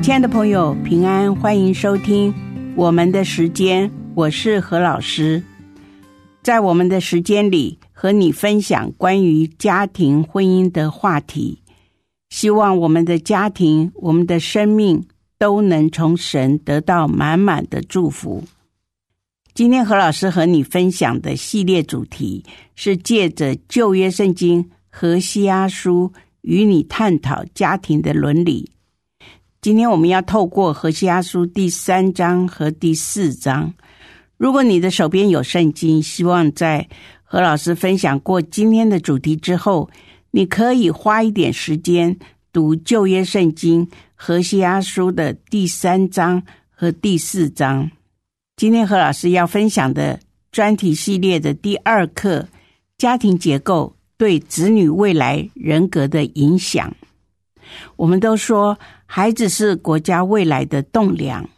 亲爱的朋友，平安，欢迎收听我们的时间，我是何老师。在我们的时间里，和你分享关于家庭婚姻的话题，希望我们的家庭、我们的生命都能从神得到满满的祝福。今天何老师和你分享的系列主题是借着旧约圣经和西阿书与你探讨家庭的伦理。今天我们要透过何西阿书第三章和第四章。如果你的手边有圣经，希望在何老师分享过今天的主题之后，你可以花一点时间读旧约圣经何西阿书的第三章和第四章。今天何老师要分享的专题系列的第二课：家庭结构对子女未来人格的影响。我们都说。孩子是国家未来的栋梁。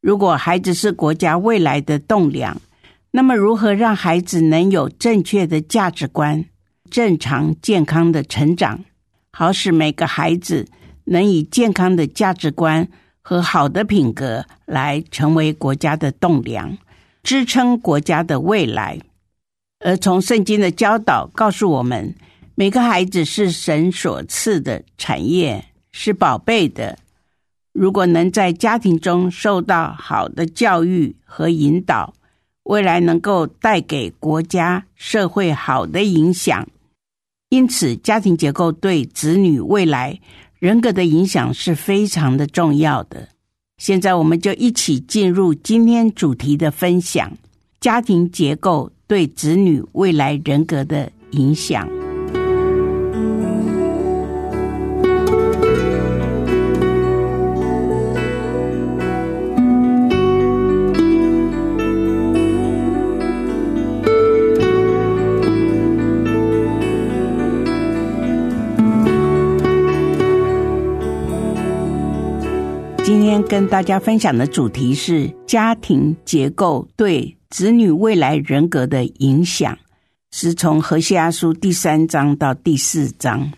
如果孩子是国家未来的栋梁，那么如何让孩子能有正确的价值观、正常健康的成长，好使每个孩子能以健康的价值观和好的品格来成为国家的栋梁，支撑国家的未来？而从圣经的教导告诉我们，每个孩子是神所赐的产业。是宝贝的。如果能在家庭中受到好的教育和引导，未来能够带给国家社会好的影响。因此，家庭结构对子女未来人格的影响是非常的重要的。现在，我们就一起进入今天主题的分享：家庭结构对子女未来人格的影响。今天跟大家分享的主题是家庭结构对子女未来人格的影响，是从何西阿书第三章到第四章。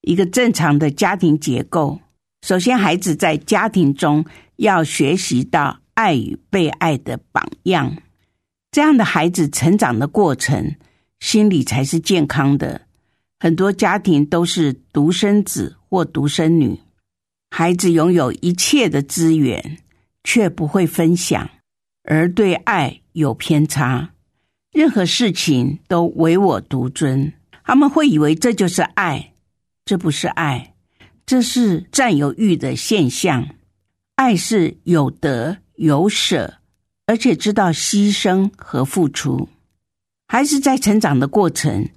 一个正常的家庭结构，首先孩子在家庭中要学习到爱与被爱的榜样，这样的孩子成长的过程，心理才是健康的。很多家庭都是独生子或独生女。孩子拥有一切的资源，却不会分享，而对爱有偏差，任何事情都唯我独尊。他们会以为这就是爱，这不是爱，这是占有欲的现象。爱是有得有舍，而且知道牺牲和付出。孩子在成长的过程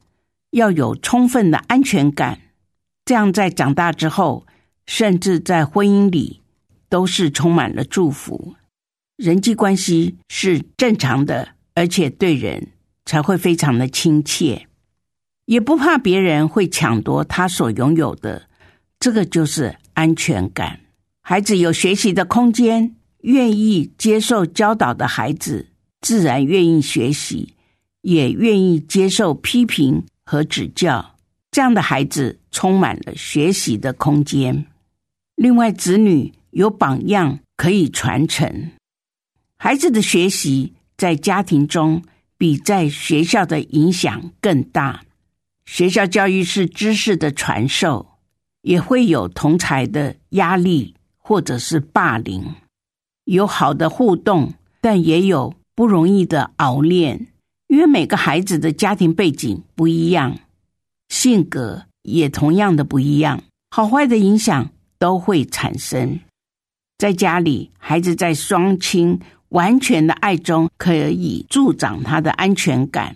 要有充分的安全感，这样在长大之后。甚至在婚姻里，都是充满了祝福，人际关系是正常的，而且对人才会非常的亲切，也不怕别人会抢夺他所拥有的，这个就是安全感。孩子有学习的空间，愿意接受教导的孩子，自然愿意学习，也愿意接受批评和指教。这样的孩子充满了学习的空间。另外，子女有榜样可以传承，孩子的学习在家庭中比在学校的影响更大。学校教育是知识的传授，也会有同才的压力或者是霸凌，有好的互动，但也有不容易的熬练，因为每个孩子的家庭背景不一样，性格也同样的不一样，好坏的影响。都会产生在家里，孩子在双亲完全的爱中，可以助长他的安全感。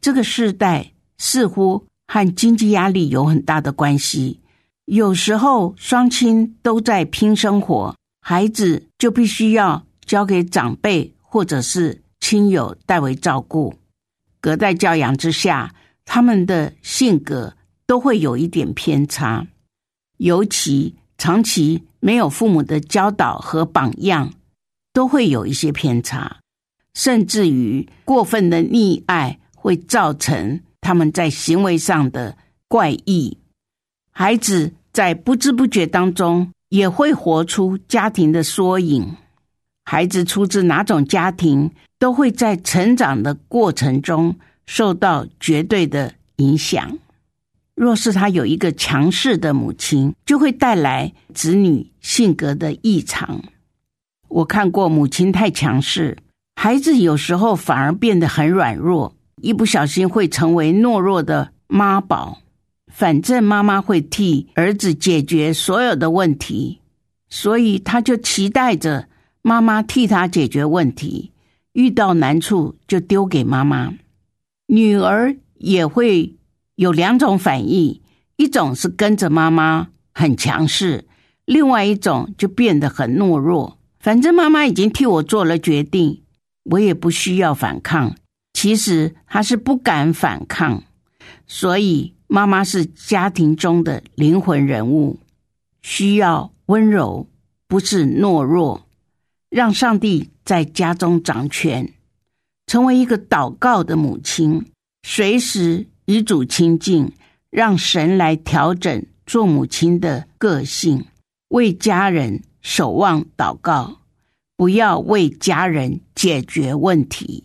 这个时代似乎和经济压力有很大的关系，有时候双亲都在拼生活，孩子就必须要交给长辈或者是亲友代为照顾。隔代教养之下，他们的性格都会有一点偏差，尤其长期没有父母的教导和榜样，都会有一些偏差，甚至于过分的溺爱会造成他们在行为上的怪异。孩子在不知不觉当中也会活出家庭的缩影。孩子出自哪种家庭，都会在成长的过程中受到绝对的影响。若是他有一个强势的母亲，就会带来子女性格的异常。我看过母亲太强势，孩子有时候反而变得很软弱，一不小心会成为懦弱的妈宝。反正妈妈会替儿子解决所有的问题，所以他就期待着妈妈替他解决问题。遇到难处就丢给妈妈。女儿也会有两种反应：一种是跟着妈妈很强势，另外一种就变得很懦弱。反正妈妈已经替我做了决定，我也不需要反抗。其实他是不敢反抗，所以。妈妈是家庭中的灵魂人物，需要温柔，不是懦弱。让上帝在家中掌权，成为一个祷告的母亲，随时与主亲近，让神来调整做母亲的个性，为家人守望祷告，不要为家人解决问题，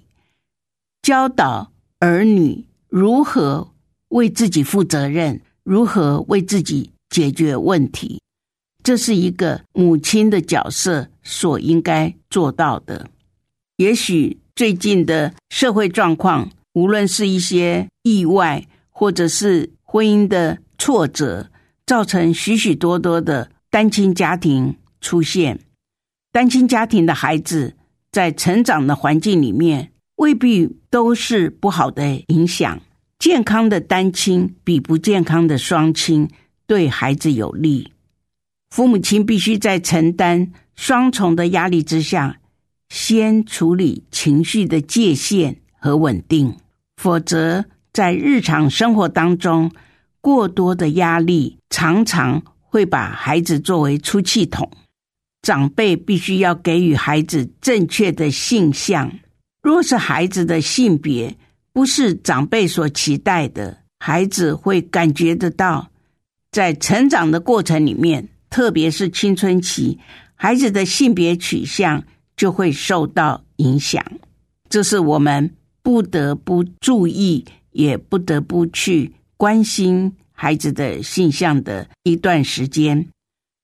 教导儿女如何。为自己负责任，如何为自己解决问题，这是一个母亲的角色所应该做到的。也许最近的社会状况，无论是一些意外，或者是婚姻的挫折，造成许许多多的单亲家庭出现。单亲家庭的孩子在成长的环境里面，未必都是不好的影响。健康的单亲比不健康的双亲对孩子有利。父母亲必须在承担双重的压力之下，先处理情绪的界限和稳定，否则在日常生活当中，过多的压力常常会把孩子作为出气筒。长辈必须要给予孩子正确的性向。若是孩子的性别，不是长辈所期待的，孩子会感觉得到，在成长的过程里面，特别是青春期，孩子的性别取向就会受到影响。这是我们不得不注意，也不得不去关心孩子的性向的一段时间。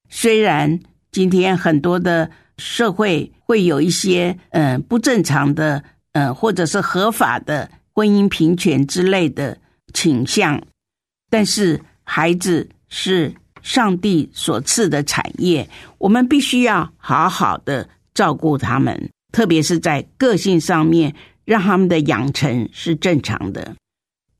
虽然今天很多的社会会有一些嗯不正常的，嗯或者是合法的。婚姻平权之类的倾向，但是孩子是上帝所赐的产业，我们必须要好好的照顾他们，特别是在个性上面，让他们的养成是正常的。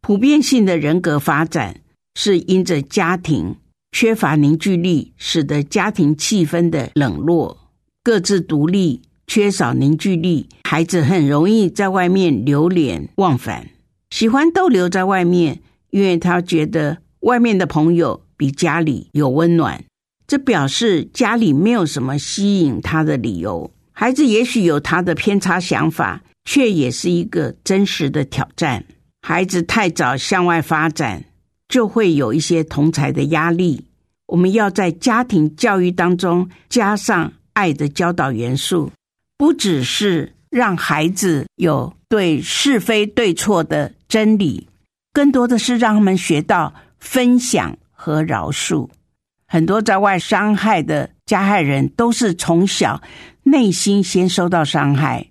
普遍性的人格发展是因着家庭缺乏凝聚力，使得家庭气氛的冷落，各自独立。缺少凝聚力，孩子很容易在外面流连忘返，喜欢逗留在外面，因为他觉得外面的朋友比家里有温暖。这表示家里没有什么吸引他的理由。孩子也许有他的偏差想法，却也是一个真实的挑战。孩子太早向外发展，就会有一些同才的压力。我们要在家庭教育当中加上爱的教导元素。不只是让孩子有对是非对错的真理，更多的是让他们学到分享和饶恕。很多在外伤害的加害人，都是从小内心先受到伤害。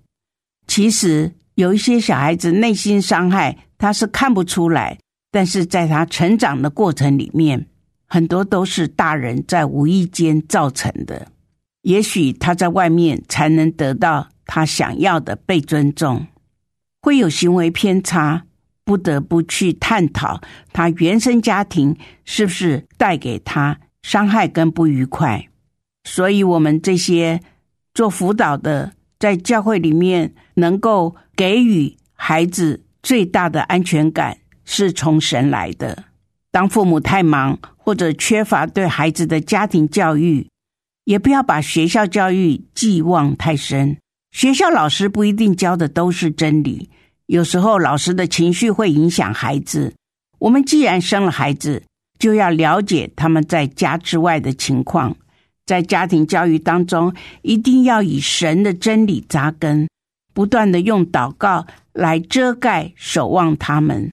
其实有一些小孩子内心伤害，他是看不出来，但是在他成长的过程里面，很多都是大人在无意间造成的。也许他在外面才能得到他想要的被尊重，会有行为偏差，不得不去探讨他原生家庭是不是带给他伤害跟不愉快。所以，我们这些做辅导的，在教会里面能够给予孩子最大的安全感，是从神来的。当父母太忙或者缺乏对孩子的家庭教育，也不要把学校教育寄望太深。学校老师不一定教的都是真理，有时候老师的情绪会影响孩子。我们既然生了孩子，就要了解他们在家之外的情况，在家庭教育当中，一定要以神的真理扎根，不断的用祷告来遮盖、守望他们。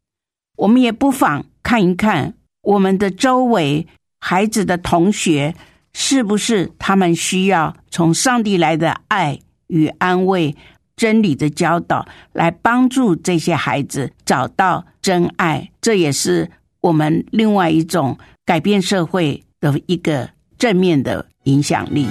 我们也不妨看一看我们的周围孩子的同学，是不是他们需要从上帝来的爱。与安慰、真理的教导，来帮助这些孩子找到真爱，这也是我们另外一种改变社会的一个正面的影响力。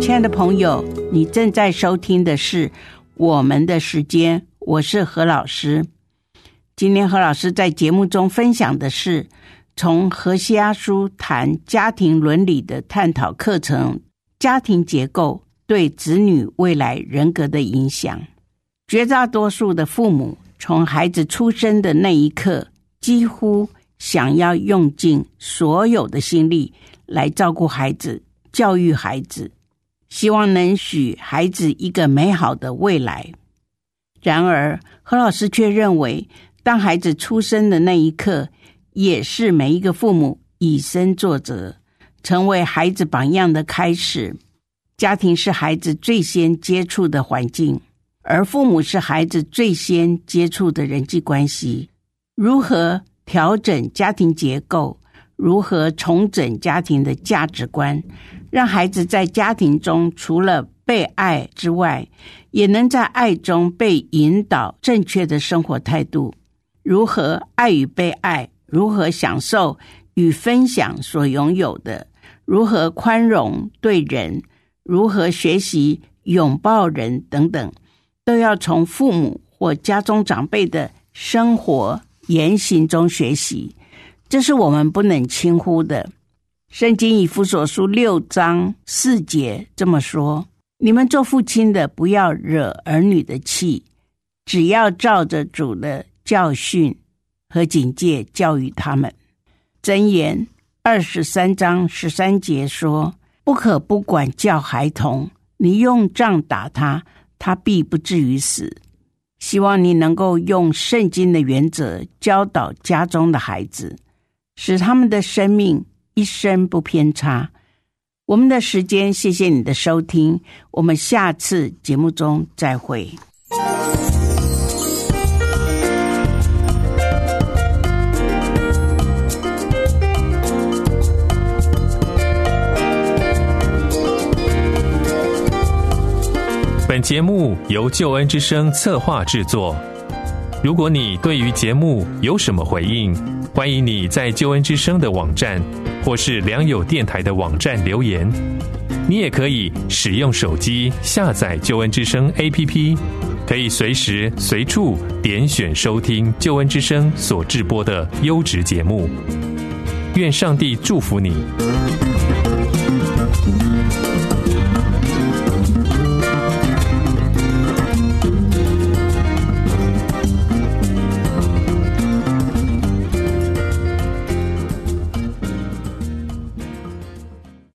亲爱的朋友，你正在收听的是《我们的时间》，我是何老师。今天何老师在节目中分享的是从何西阿书谈家庭伦理的探讨课程，家庭结构对子女未来人格的影响。绝大多数的父母从孩子出生的那一刻，几乎想要用尽所有的心力来照顾孩子、教育孩子。希望能许孩子一个美好的未来。然而，何老师却认为，当孩子出生的那一刻，也是每一个父母以身作则，成为孩子榜样的开始。家庭是孩子最先接触的环境，而父母是孩子最先接触的人际关系。如何调整家庭结构？如何重整家庭的价值观，让孩子在家庭中除了被爱之外，也能在爱中被引导正确的生活态度？如何爱与被爱？如何享受与分享所拥有的？如何宽容对人？如何学习拥抱人？等等，都要从父母或家中长辈的生活言行中学习。这是我们不能轻忽的。圣经以弗所书六章四节这么说：“你们做父亲的，不要惹儿女的气，只要照着主的教训和警戒教育他们。”箴言二十三章十三节说：“不可不管教孩童，你用杖打他，他必不至于死。”希望你能够用圣经的原则教导家中的孩子。使他们的生命一生不偏差。我们的时间，谢谢你的收听，我们下次节目中再会。节目由救恩之声策划制作。如果你对于节目有什么回应，欢迎你在救恩之声的网站或是良友电台的网站留言。你也可以使用手机下载救恩之声 APP，可以随时随处点选收听救恩之声所制播的优质节目。愿上帝祝福你。